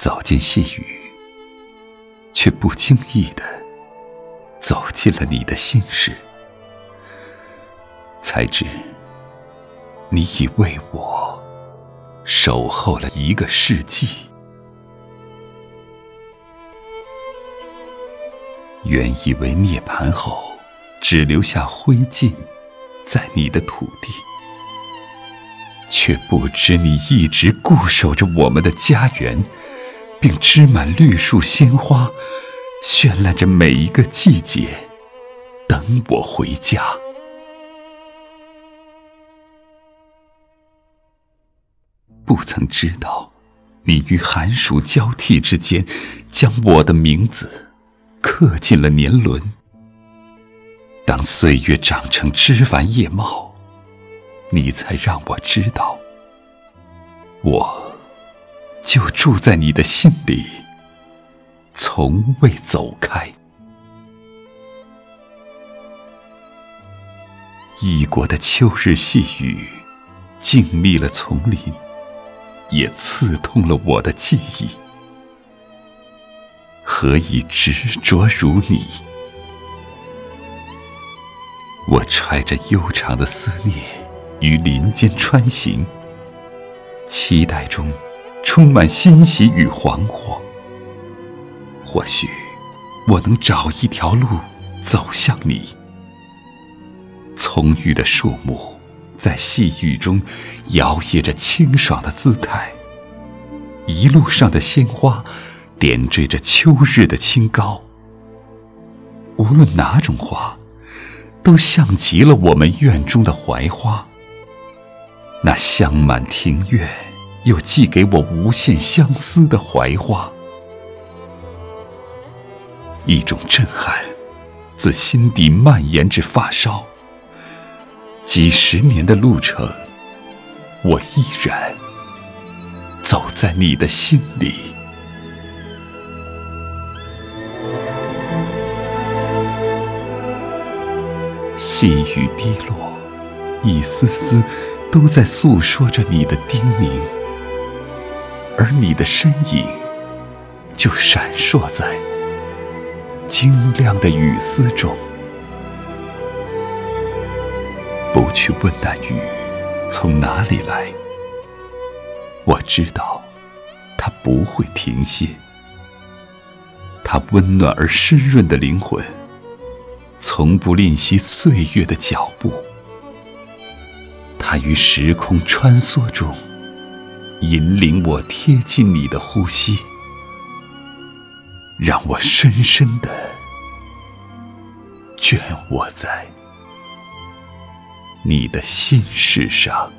走进细雨，却不经意的走进了你的心事，才知你已为我守候了一个世纪。原以为涅槃后，只留下灰烬在你的土地。却不知你一直固守着我们的家园，并枝满绿树鲜花，绚烂着每一个季节，等我回家。不曾知道，你于寒暑交替之间，将我的名字刻进了年轮。当岁月长成枝繁叶茂。你才让我知道，我就住在你的心里，从未走开。异国的秋日细雨，静谧了丛林，也刺痛了我的记忆。何以执着如你？我揣着悠长的思念。于林间穿行，期待中充满欣喜与惶惑。或许我能找一条路走向你。葱郁的树木在细雨中摇曳着清爽的姿态，一路上的鲜花点缀着秋日的清高。无论哪种花，都像极了我们院中的槐花。那香满庭院，又寄给我无限相思的槐花，一种震撼自心底蔓延至发梢。几十年的路程，我依然走在你的心里。细雨滴落，一丝丝。都在诉说着你的叮咛，而你的身影就闪烁在晶亮的雨丝中。不去问那雨从哪里来，我知道它不会停歇。它温暖而湿润的灵魂，从不吝惜岁月的脚步。它于时空穿梭中，引领我贴近你的呼吸，让我深深的卷我在你的心事上。